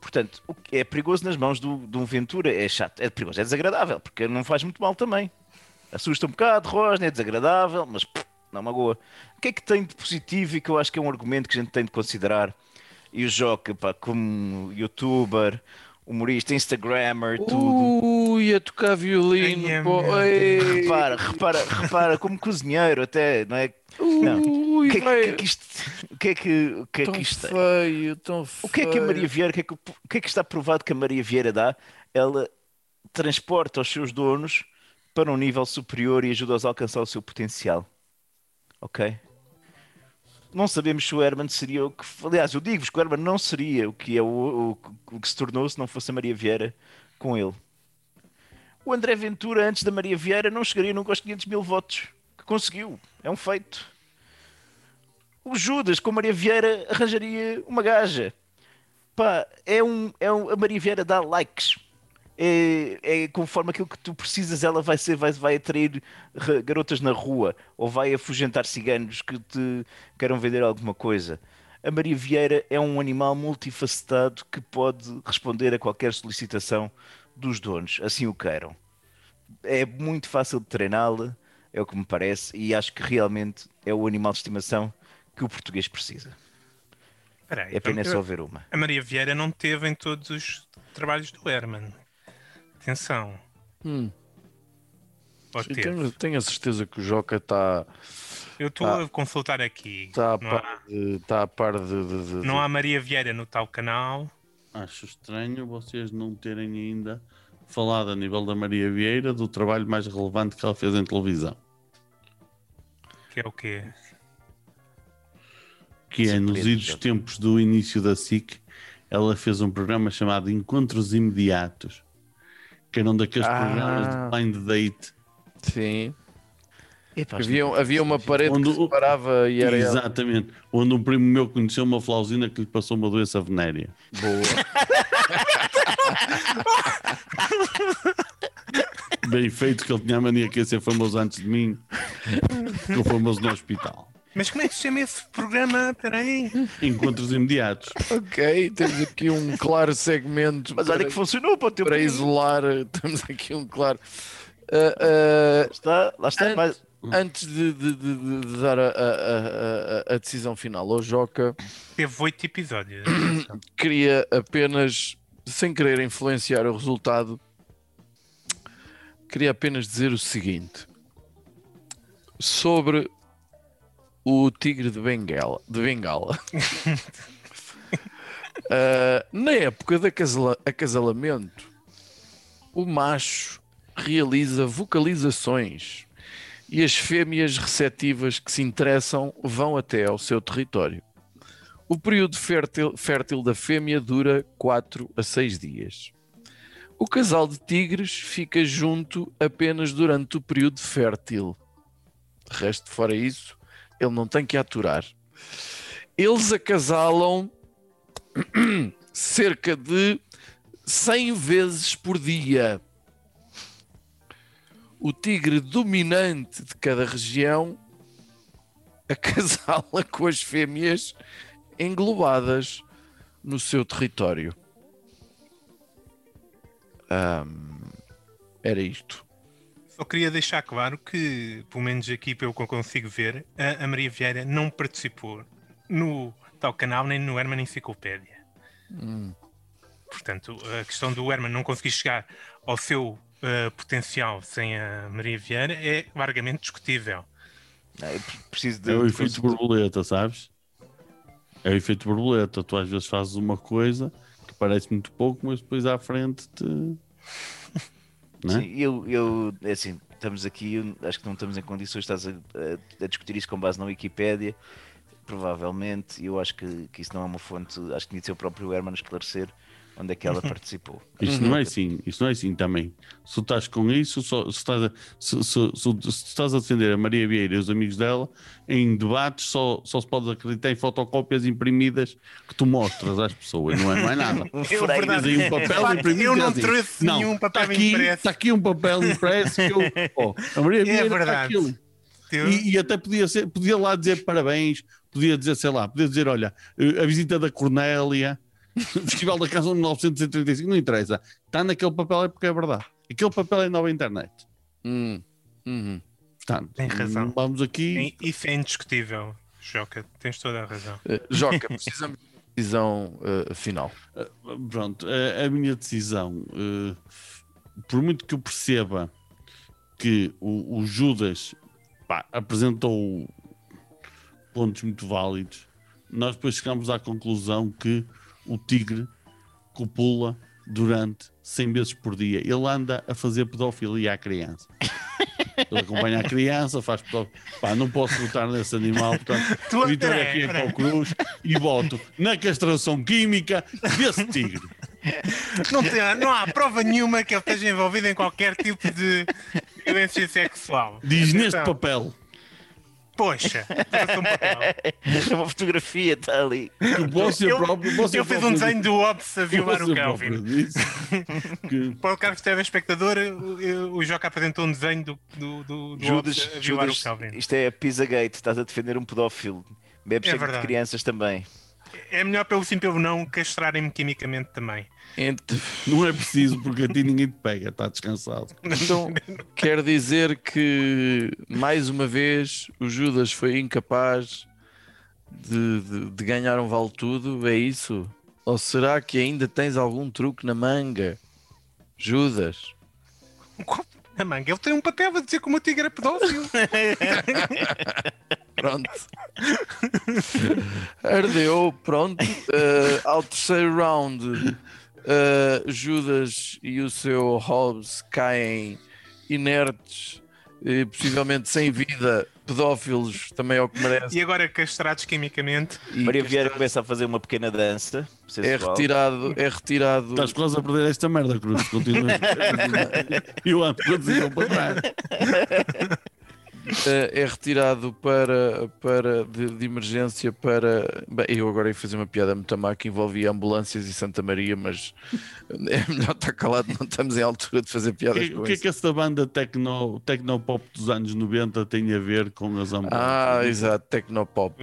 Portanto, o que é perigoso nas mãos do, de um Ventura, é chato, é perigoso, é desagradável, porque não faz muito mal também. Assusta um bocado, rosna, é desagradável, mas pff, não magoa. O que é que tem de positivo e que eu acho que é um argumento que a gente tem de considerar? E o Joca, pá, como youtuber, humorista, instagrammer, tudo. Ui, a tocar violino, Ai, pô. meu ei. Repara, repara, repara, como cozinheiro até, não é? Não. Ui, O que é que, é que isto, o que é que, o que, é tão que isto tem? feio, tão feio. O que é que a Maria Vieira, o que é que, o que é que está provado que a Maria Vieira dá? Ela transporta os seus donos para um nível superior e ajuda-os a alcançar o seu potencial. Ok? Não sabemos se o Herman seria o que. Aliás, eu digo-vos que o Herman não seria o que, é o, o- o que se tornou se não fosse a Maria Vieira com ele. O André Ventura, antes da Maria Vieira, não chegaria nunca aos 500 mil votos. Que conseguiu. É um feito. O Judas, com Maria Vieira, arranjaria uma gaja. Pá, é um, é um, a Maria Vieira dá likes. É, é conforme aquilo que tu precisas, ela vai ser, vai, vai atrair ra- garotas na rua ou vai afugentar ciganos que te queiram vender alguma coisa. A Maria Vieira é um animal multifacetado que pode responder a qualquer solicitação dos donos, assim o queiram. É muito fácil de treiná-la, é o que me parece, e acho que realmente é o animal de estimação que o português precisa. Espera aí, É então, só ver uma. A Maria Vieira não teve em todos os trabalhos do Herman. Atenção. Hum. Tenho, tenho a certeza que o Joca está Eu estou Ah. a consultar aqui. tá a par há, de. Tá a par de, de- de- não há Maria Vieira no tal canal. Acho estranho vocês não terem ainda falado a nível da Maria Vieira do trabalho mais relevante que ela fez em televisão. Que é o quê? Que é nos idos tempos do início da SIC, ela fez um programa chamado Encontros Imediatos, que era um daqueles Ah. programas de blind date. Sim. Epá, Havia, havia uma parede Onde que separava e era ela. Exatamente. Onde um primo meu conheceu uma flausina que lhe passou uma doença venérea. boa. Bem feito que ele tinha a mania que ia ser famoso antes de mim. Ficou famoso no hospital. Mas como é que se chama esse programa? Espera aí. Encontros imediatos. ok, temos aqui um claro segmento Mas olha para, que funcionou para o teu para isolar. Temos aqui um claro. Ah, ah, Está, lá está. Antes- Mas, antes de, de- de- de- dar a, a- a- a- a decisão final ao Joca, Teve oito episódios. queria apenas, sem querer influenciar o resultado, queria apenas dizer o seguinte sobre o tigre de Bengala. De Bengala. Ah, na época de acasala- acasalamento, o macho realiza vocalizações e as fêmeas receptivas que se interessam vão até ao seu território. O período fértil, fértil da fêmea dura 4 a 6 dias. O casal de tigres fica junto apenas durante o período fértil. De resto, fora isso, ele não tem que aturar. Eles acasalam cerca de 100 vezes por dia. O tigre dominante de cada região acasala com as fêmeas englobadas no seu território. Ahm, era isto. Só queria deixar claro que, pelo menos aqui pelo que eu consigo ver, a, a Maria Vieira não participou no tal canal nem no Herman Enciclopédia. Portanto, a questão do Herman não conseguir chegar ao seu eh, potencial sem a Maria Vieira é largamente discutível. Pre- preciso de. É o de efeito conseguir- borboleta, sabes? É o efeito borboleta. Tu às vezes fazes uma coisa que parece muito pouco, mas depois à frente te. Não é? Sim, eu, eu, é assim, estamos aqui, acho que não estamos em condições estás a, a- a discutir isso com base na Wikipédia, provavelmente, eu acho que, que isso não é uma fonte, acho que tinha de ser o próprio Herman esclarecer onde é que ela participou. Isto não é assim, isto não é assim também. Se tu estás com isso, se, estás a, se, se- se- se tu estás a defender a Maria Vieira e os amigos dela, em debates só, só se pode acreditar em fotocópias imprimidas que tu mostras às pessoas, não é, é nada. É freio. verdade. Aí um papel Facto, imprimido eu não assim, trouxe não, nenhum papel está aqui, impresso. Está aqui um papel impresso que eu. ó, a Maria Vieira está É verdade. aquilo. Eu- E, e até podia, ser, podia lá dizer parabéns, podia dizer, sei lá, podia dizer, olha, eh, a visita da Cornélia, Festival da Canção de 1935, não interessa. Está naquele papel é porque é verdade. Aquele papel é nova internet. Hum, uhum. Portanto, Tem razão. vamos aqui. é- isso é indiscutível, Joca. Tens toda a razão. Eh, Joca, precisamos de uma decisão eh, final. Pronto, a, a minha decisão, por muito que eu perceba que o, o Judas pá, apresentou pontos muito válidos, nós depois chegamos à conclusão que o Tigre copula durante 100 vezes por dia. Ele anda a fazer pedofilia à criança. Ele acompanha a criança, faz pedofilia. Pá, não posso votar nesse animal, portanto, Tu- vitória aqui é para peraí. o Cruz e voto na castração química desse tigre. Não, tem- não há prova nenhuma que ele esteja envolvido em qualquer tipo de violência sexual. Diz neste papel Poxa, um papel. É uma fotografia, está ali. que você Eu- próprio. Você Eu fiz um desenho do Ops a violar o Kelvin. Que, Para o Carlos telespectador, o, o Joca apresentou um desenho do, do, do, do Judas, Ops a violar Judas o Kelvin. isto é a Pizzagate, estás a defender um pedófilo. Bebe É de crianças também. É melhor pelo sim pelo não castrarem-me quimicamente também. Ent- não é preciso, porque a ti ninguém te pega, está descansado. Então, quer dizer que, mais uma vez, o Judas foi incapaz de, de- de ganhar um vale-tudo? É isso? Ou será que ainda tens algum truque na manga? Judas? Na manga, ele tem um papel a dizer que o tigre é pedófilo. Pronto. Ardeu, pronto. Eh, ao terceiro round, eh, Judas e o seu Hobbs caem inertes, eh, possivelmente sem vida, pedófilos, também é o que merece. e agora castrados quimicamente. E Maria que Vieira começa a fazer uma pequena dança. é retirado, é retirado. Estás quase a perder esta merda, Cruz. Continua. Eu ando com a decisão para trás. Eh, é retirado para, para de, de emergência para. Bem, eu agora ia fazer uma piada muito má que envolvia ambulâncias e Santa Maria, mas é melhor estar calado, não estamos em altura de fazer piadas que, com o que é isso. que essa banda tecno, tecnopop dos anos 90 tem a ver com as ambulâncias? Ah, exato, Tecnopop.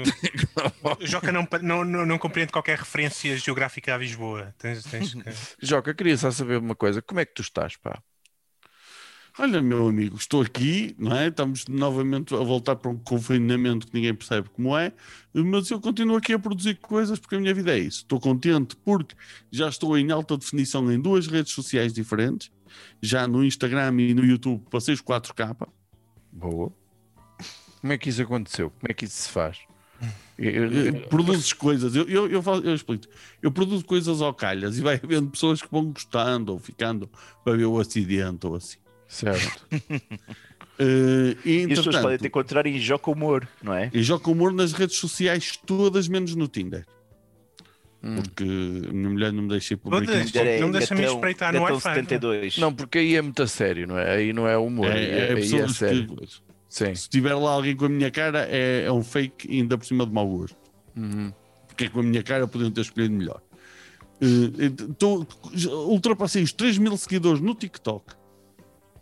O Joca não, não, não, não compreende qualquer referência geográfica a Lisboa. Tens, tens que... Joca, queria só saber uma coisa: como é que tu estás, pá? Olha, meu amigo, estou aqui, não é? Estamos novamente a voltar para um confinamento que ninguém percebe como é, mas eu continuo aqui a produzir coisas porque a minha vida é isso. Estou contente porque já estou em alta definição em duas redes sociais diferentes, já no Instagram e no YouTube passei os 4K. Boa. Como é que isso aconteceu? Como é que isso se faz? Produzes coisas, eu, eu, eu, faço- eu explico. Eu produzo coisas ao calhas e vai havendo pessoas que vão gostando ou ficando para ver o acidente ou assim. Certo. Eh, e, E as pessoas podem te encontrar em Joca Humor, não é? E jogo humor nas redes sociais todas, menos no Tinder. Hum. Porque a minha mulher não me deixa ir publicar. Todas? isto. Não deixa-me espreitar no Wi-Fi, 72. Não, porque aí é muito a sério, não é? Aí não é humor, É, aí é é, aí é sério. que, Sim. se tiver lá alguém com a minha cara, é, é um fake ainda por cima de mau gosto. Uhum. Porque é com a minha cara podiam ter escolhido melhor. Tô- ultrapassei os 3 mil seguidores no TikTok.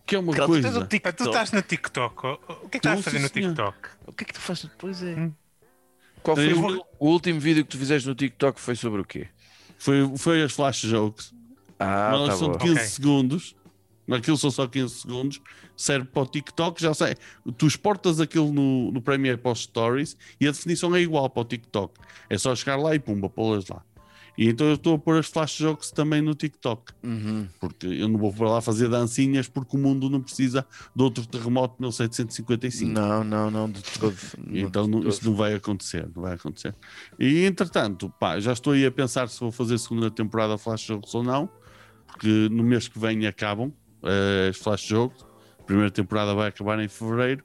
Que é uma Carlos, tu coisa. o TikTok. Tu estás no TikTok. O que é que estás a fazer no. TikTok? O que é que tu fazes depois? É... Hum. Qual foi Eu o, vou- o último vídeo que tu fizeste no TikTok? Foi sobre o quê? Foi, foi as flash jokes. Ah, Elas tá são bom. de 15 Ok. segundos. Aquilo são só 15 segundos. Serve para o TikTok, já sei. Tu exportas aquilo no, no Premiere para os Stories e a definição é igual para o TikTok. É só chegar lá e pumba, pô-las lá. E então eu estou a pôr as flash jokes também no TikTok. Uhum. Porque eu não vou para lá fazer dancinhas porque o mundo não precisa de outro terremoto de 1755. Não, não, não, de todo. Então não- isso não vai acontecer, não vai acontecer. E entretanto, pá, já estou aí a pensar se vou fazer segunda temporada Flash Jogos ou não, porque no mês que vem acabam eh, as Flash Jogos. A primeira temporada vai acabar em fevereiro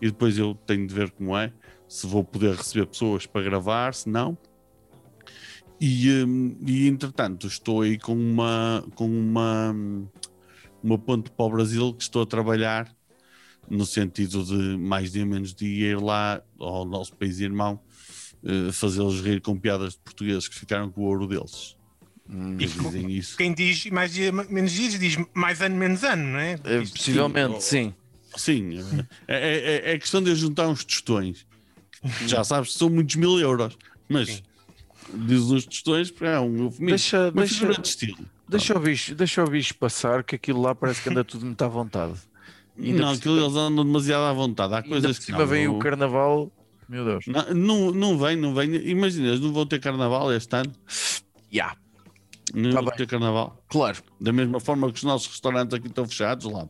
e depois eu tenho de ver como é, se vou poder receber pessoas para gravar, se não. E, hum, e entretanto, estou aí com uma com uma uma ponte para o Brasil que estou a trabalhar no sentido de mais dia menos dia ir lá ao nosso país irmão eh, fazê-los rir com piadas de portugueses que ficaram com o ouro deles. Eles dizem isso. Quem diz mais dia, menos dias, diz mais ano, menos ano, não é? É, possivelmente, sim. Sim, é, é, é questão de juntar uns tostões. Já sabes que são muitos mil euros, mas Sim. Diz uns tostões porque é um eufemismo. Deixa, Uma deixa, figura de estilo. deixa, o bicho, deixa o bicho passar, que aquilo lá parece que anda tudo muito à vontade. Ainda Não, aquilo eles andam demasiado à vontade. Há Ainda coisas que cima não, vem não- o carnaval. Meu Deus. Não, não, não vem, não vem. Imagina, eles não vão ter carnaval este ano. Ya, Não Tá vão ter carnaval. claro. Da mesma forma que os nossos restaurantes aqui estão fechados lá.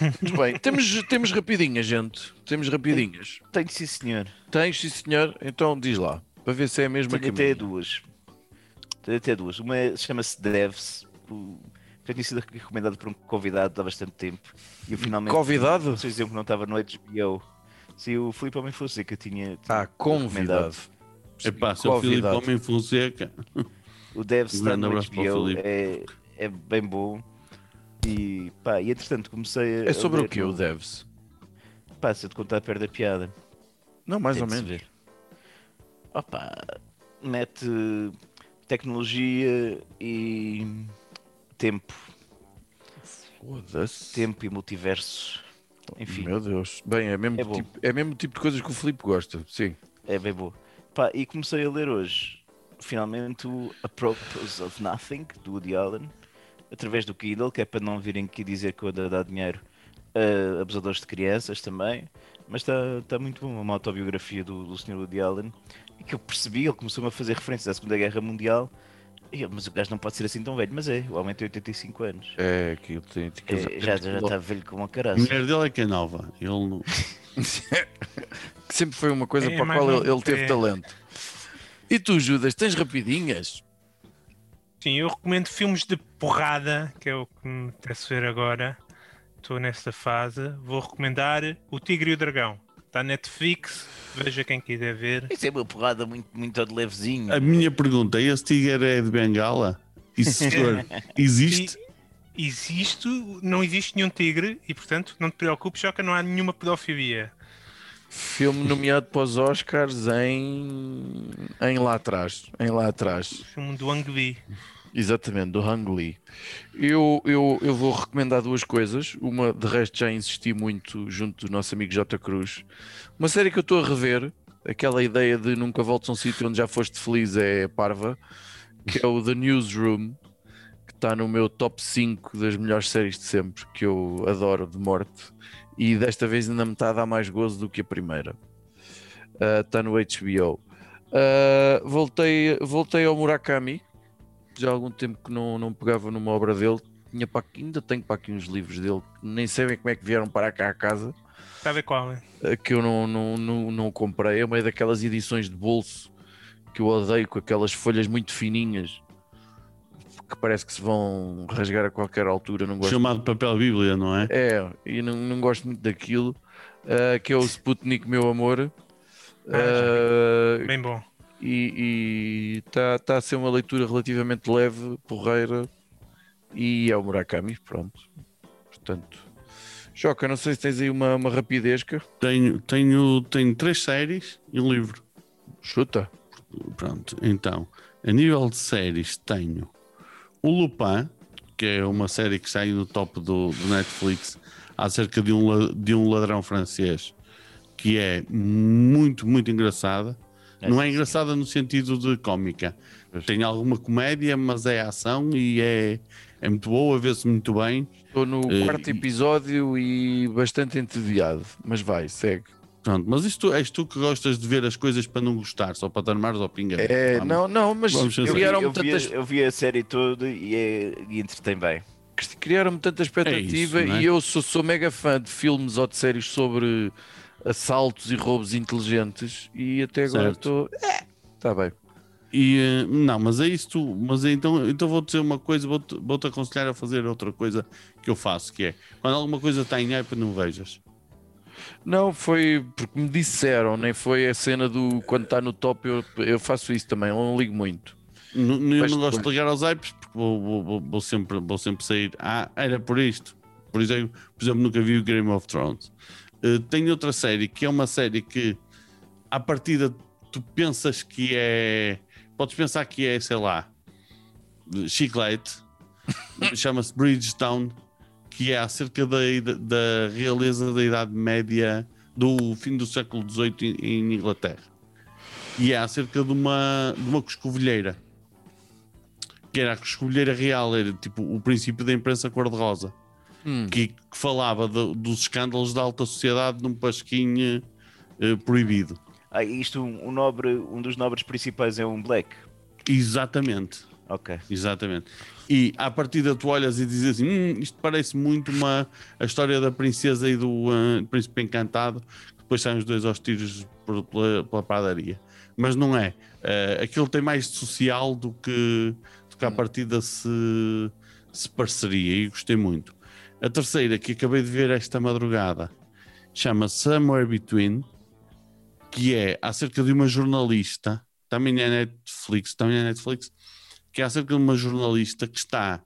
Muito bem. Temos, temos rapidinhas, gente. Temos rapidinhas. Tenho sim, senhor. Tens, sim, senhor? Então diz lá. Para ver se é a mesma que a até duas. Tenho até duas. Uma é- chama-se Devs. Já tinha sido recomendado por um convidado há bastante tempo. E eu finalmente. Convidado? Vocês diziam que não estava no HBO. Sim, o Filipe Homem Fonseca tinha. Ah, tinha convidado. Epá, seu Filipe. Homem Fonseca. O Devs está no HBO. É, é bem bom. E pá, e entretanto comecei a. É sobre a o que o Devs? Pá, se eu te contar perto da piada. Não, mais Tem ou se menos. ver. Opa, mete tecnologia e tempo. Foda-se. Tempo e multiverso. Enfim, Meu Deus. Bem, é mesmo, É tipo, é mesmo tipo de coisas que o Filipe gosta. Sim. é bem boa. Pá, e comecei a ler hoje, finalmente, o A Purpose of Nothing, do Woody Allen, através do Kindle, que é para não virem aqui dizer que eu ando a dar dinheiro a abusadores de crianças também. Mas está tá muito bom, uma autobiografia do, do Sr. Woody Allen, que eu percebi, ele começou-me a fazer referências à Segunda Guerra Mundial, e eu, mas o gajo não pode ser assim tão velho, mas é, o homem tem 85 anos. É aquilo. Tem, tem É, já já está velho como uma A caraça. mulher dele é que é nova. Ele não... que sempre foi uma coisa É, para a mais qual ele, ele teve é. talento. E tu, Judas, tens rapidinhas? Sim, eu recomendo filmes de porrada, que é o que me apetece ver agora. Estou nessa fase. Vou recomendar O Tigre e o Dragão. Está na Netflix, veja quem quiser ver. Isso é uma porrada muito, muito de levezinho. A minha pergunta, esse tigre é de Bengala? E se for, existe? E existe, não existe nenhum tigre e, portanto, não te preocupes, já que não há nenhuma pedofilia. Filme nomeado para os Oscars em, em lá atrás. Em lá atrás. Filme do Ang Lee. Exatamente, do Hang Lee. Eu, eu, eu vou recomendar duas coisas. Uma, de resto, já insisti muito junto do nosso amigo J. Cruz. Uma série que eu estou a rever, aquela ideia de nunca voltes a um sítio onde já foste feliz é parva, que é o The Newsroom, que está no meu top 5 das melhores séries de sempre, que eu adoro de morte. E desta vez ainda me está a dar mais gozo do que a primeira. Ah, Está no HBO. Ah, voltei, voltei ao Murakami, já há algum tempo que não, não pegava numa obra dele. Tinha para aqui- ainda tenho para aqui uns livros dele que nem sei bem como é que vieram para cá a casa, Está a ver qual é? que eu não, não, não, não comprei. É uma daquelas edições de bolso que eu odeio, com aquelas folhas muito fininhas que parece que se vão rasgar a qualquer altura. Não gosto. Chamado papel bíblia, não é? É, e não, não gosto muito daquilo. eh, que é o Sputnik, meu amor. Ah, Eh, Bem bom. E está tá a ser uma leitura relativamente leve, porreira, e é o Murakami, pronto. Portanto, Choca, não sei se tens aí uma, uma rapidesca. Tenho, tenho, tenho três séries e um livro. Chuta. Pronto, então, a nível de séries, tenho o Lupin, que é uma série que aí no top do, do Netflix, acerca de um, de um ladrão francês, que é muito, muito engraçada. Não é engraçada no sentido de cómica. Tem alguma comédia, mas é ação e é, é muito boa, vê-se muito bem. Estou no Eh, quarto e- episódio e bastante entediado, mas vai, segue. Pronto, mas isto és tu que gostas de ver as coisas para não gostar, só para te armares ao pinga. É, não, não, mas fazer. Eu, vi, criaram-me eu, vi, tantas, eu vi a série toda e, é, e entretém bem. criaram-me tanta expectativa É isso, é? e eu sou, sou mega fã de filmes ou de séries sobre assaltos e roubos inteligentes e até agora estou. Está bem. E, eh, não, mas é isso tu. Mas é então, então vou-te dizer uma coisa, vou-te vou-te aconselhar a fazer outra coisa que eu faço, que é quando alguma coisa está em hype, não vejas. Não, foi porque me disseram, nem foi a cena do quando está no top. Eu, eu faço isso também, eu não ligo muito. N- Eu Mas não gosto de ligar aos hypes porque vou, vou- vou- vou sempre, vou sempre sair. Ah, era por isto. Por exemplo, por exemplo nunca vi o Game of Thrones. Eh, tenho outra série que é uma série que, à partida, tu pensas que é. Podes pensar que é, sei lá, chiclete. Chama-se Bridgetown, que é acerca da, da realeza da Idade Média do fim do século XVIII em, em Inglaterra. E é acerca de uma, de uma coscovilheira que era a escobilheira real, era tipo o princípio da imprensa cor-de-rosa, Hum. que, que falava do- dos escândalos da alta sociedade num pasquinho eh, proibido. Ah, isto, um, nobre, um dos nobres principais é um Black. Exatamente, Ok. exatamente. E à partida tu olhas e dizes assim: "Hum, isto parece muito uma, a história da princesa e do eh, príncipe encantado, que depois saem os dois aos tiros por- pela, pela padaria. Mas não é. Eh, aquilo tem mais de social do que, do que à partida se, se pareceria e gostei muito. A terceira que acabei de ver esta madrugada chama Somewhere Between, que é acerca de uma jornalista, também é Netflix, também é Netflix, que é acerca de uma jornalista que está,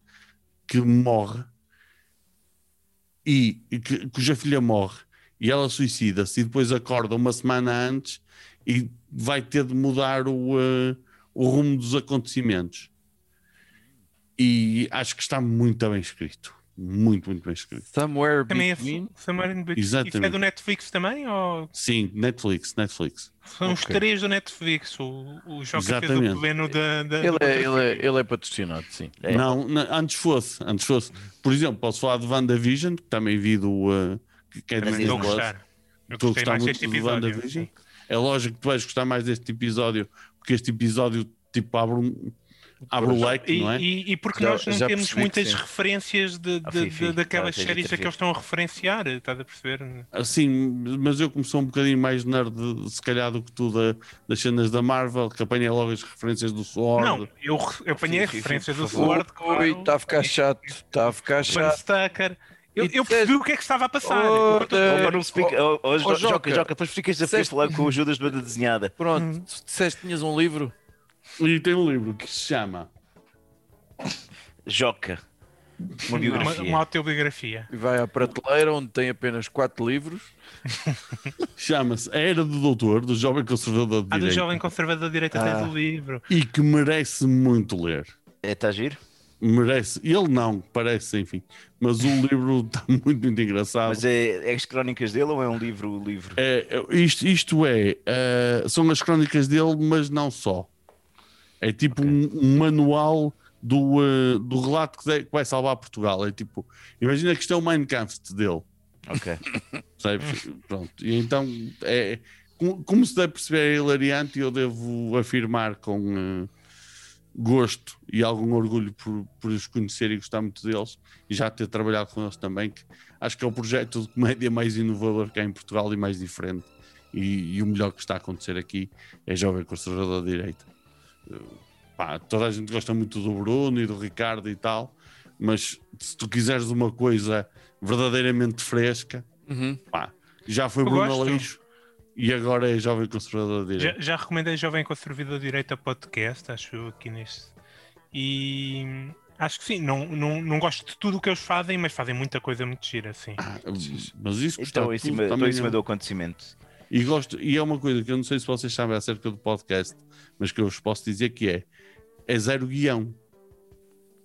que morre e, que- cuja filha morre e ela suicida-se e depois acorda uma semana antes e vai ter de mudar o, eh, o rumo dos acontecimentos. E acho que está muito bem escrito. Muito, muito bem escrito. Somewhere Também é Between. Somewhere in Between. Isso é Exatamente. do Netflix também? Ou Sim, Netflix, Netflix. são os três do Netflix? O, o Joca fez Exatamente. o pleno da. da Ele é, ele, é, ele é patrocinado, sim. É. Não, não, antes fosse, antes fosse. Por exemplo, posso falar de WandaVision, que também vi do. uh, que- que é Também estou a gostar. Eu Estou a gostar mais muito episódio. WandaVision. sim. É lógico que tu vais gostar mais deste episódio, porque este episódio tipo abre, um, abre o leque, E, não é? e- e porque Já- nós não temos muitas sim. referências de, Ah, de- Fifi. de- daquelas Ah, séries a que eles estão a referenciar, estás a perceber? Assim, mas eu como sou um bocadinho mais nerd, se calhar, do que tu da- das cenas da Marvel, que apanhei logo as referências do Sword. Não, eu, eu apanhei a Fifi, referência por do. Sword, claro. Ui, está a ficar chato, está a ficar chato. Stucker. Eu, eu percebi o que é que estava a passar. Oh, Oh, não oh, oh, Jo- Joca, Joca, depois ficas a falar com o Judas de banda desenhada. Pronto, tu disseste que tinhas um livro. E tem um livro que se chama Joca. Uma uma, biografia. uma autobiografia. E vai à prateleira onde tem apenas quatro livros. chama-se A Era do Doutor, do Jovem Conservador de A do Direita, jovem conservador de direita Ah. tens o livro. e que merece muito ler. É, está giro? Merece. Ele não, parece, enfim. Mas o livro está muito, muito engraçado. Mas é, é as crónicas dele ou é um livro? livro? É, é, isto, isto é, eh, são as crónicas dele, mas não só. É tipo um, um manual do, eh, do relato que, de- que vai salvar Portugal. É tipo, imagina que isto é o Mein Kampf dele. Ok. Percebes? Pronto. E então, é, como, como se deve perceber, é hilariante e eu devo afirmar com eh, gosto e algum orgulho por, por os conhecer e gostar muito deles e já ter trabalhado com eles também, que acho que é o projeto de comédia mais inovador que há em Portugal e mais diferente. E, e o melhor que está a acontecer aqui é Jovem Conservador da Direita. Pá, toda a gente gosta muito do Bruno e do Ricardo e tal, mas se tu quiseres uma coisa verdadeiramente fresca, Uhum. pá, já foi Eu Bruno gosto. Aleixo e agora é Jovem Conservador Já, Direita. já recomendei Jovem Conservador de Direita podcast, acho eu, aqui neste. E acho que sim, não, não, não gosto de tudo o que eles fazem, mas fazem muita coisa muito gira, assim. Ah, mas isso Estou gostar em de tudo cima, estou também em cima é- do acontecimento. E, gosto, e é uma coisa que eu não sei se vocês sabem acerca do podcast, mas que eu vos posso dizer que é: é zero guião.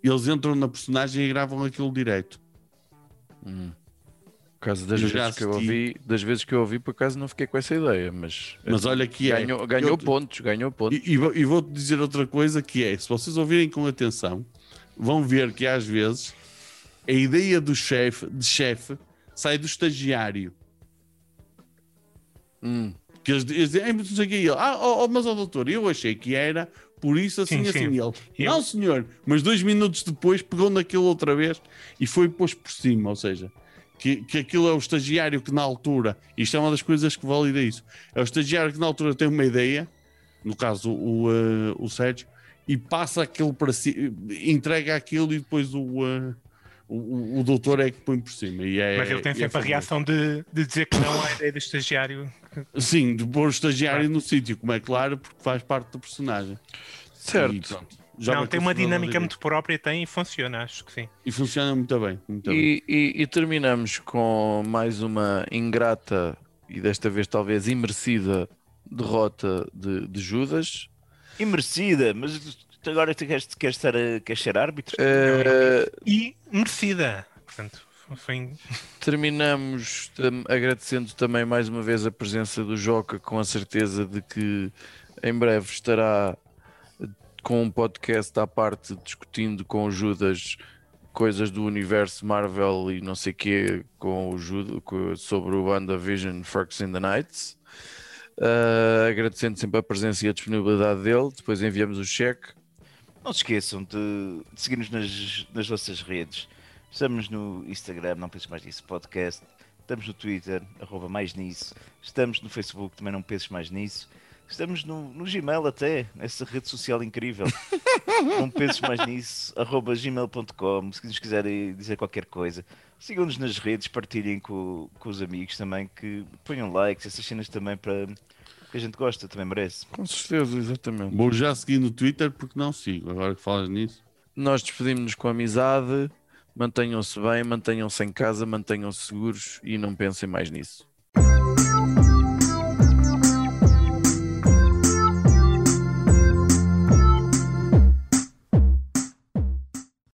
Eles entram na personagem e gravam aquilo direto. Por causa das vezes que eu assisti. ouvi, das vezes que eu ouvi, por acaso não fiquei com essa ideia, mas, Mas olha que é. ganhou, ganhou Eu- pontos, ganhou pontos. E, e vou- e vou-te dizer outra coisa que é, se vocês ouvirem com atenção, vão ver que às vezes a ideia do chefe, de chefe, sai do estagiário. Hum. Que eles, dizem, "Ei, mas não sei o que é ele. Ah, oh, oh, mas ó doutor, eu achei que era por isso assim, Sim, assim. sim. Ele, Eu- não senhor, mas dois minutos depois pegou naquilo outra vez e foi posto por cima, ou seja, que, que aquilo é o estagiário que na altura, isto é uma das coisas que valida isso, é o estagiário que na altura tem uma ideia, no caso o, eh, o Sérgio, e passa aquilo para si, entrega aquilo e depois o, eh, o, o- doutor é que põe por cima. E é, Mas ele tem e é sempre a fabuloso. reação de, de dizer que não à ideia do estagiário. Sim, de pôr o estagiário Claro. no sítio, como é claro, porque faz parte do personagem. E, Certo. pronto, joga não, tem uma dinâmica muito própria, tem e funciona, acho que sim. E funciona muito bem. Muito bem. E, e- e terminamos com mais uma ingrata e desta vez talvez imerecida derrota de, de Judas. E merecida, mas agora tu queres, queres, a, queres ser árbitro? Eh, E merecida. Portanto, foi. terminamos tam- agradecendo também mais uma vez a presença do Joca, com a certeza de que em breve estará com um podcast à parte discutindo com o Judas coisas do universo Marvel e não sei quê com o Judas, sobre o WandaVision Forks in the Nights. Uh, agradecendo sempre a presença e a disponibilidade dele. Depois enviamos o cheque. Não se esqueçam de, de seguir-nos nas, nas vossas redes. Estamos no Instagram, não penses mais nisso, podcast. Estamos no Twitter, arroba mais nisso. Estamos no Facebook, também não penses mais nisso. Estamos no, no Gmail até, essa rede social incrível. não penses mais nisso, arroba gmail.com. Se nos quiserem dizer qualquer coisa, sigam-nos nas redes, partilhem com, com os amigos também, que ponham likes, essas cenas também para que a gente gosta, também merece. Com certeza, exatamente. Vou já seguir no Twitter porque não sigo. Agora que falas nisso. Nós despedimos-nos com amizade. Mantenham-se bem, mantenham-se em casa, mantenham-se seguros e não pensem mais nisso.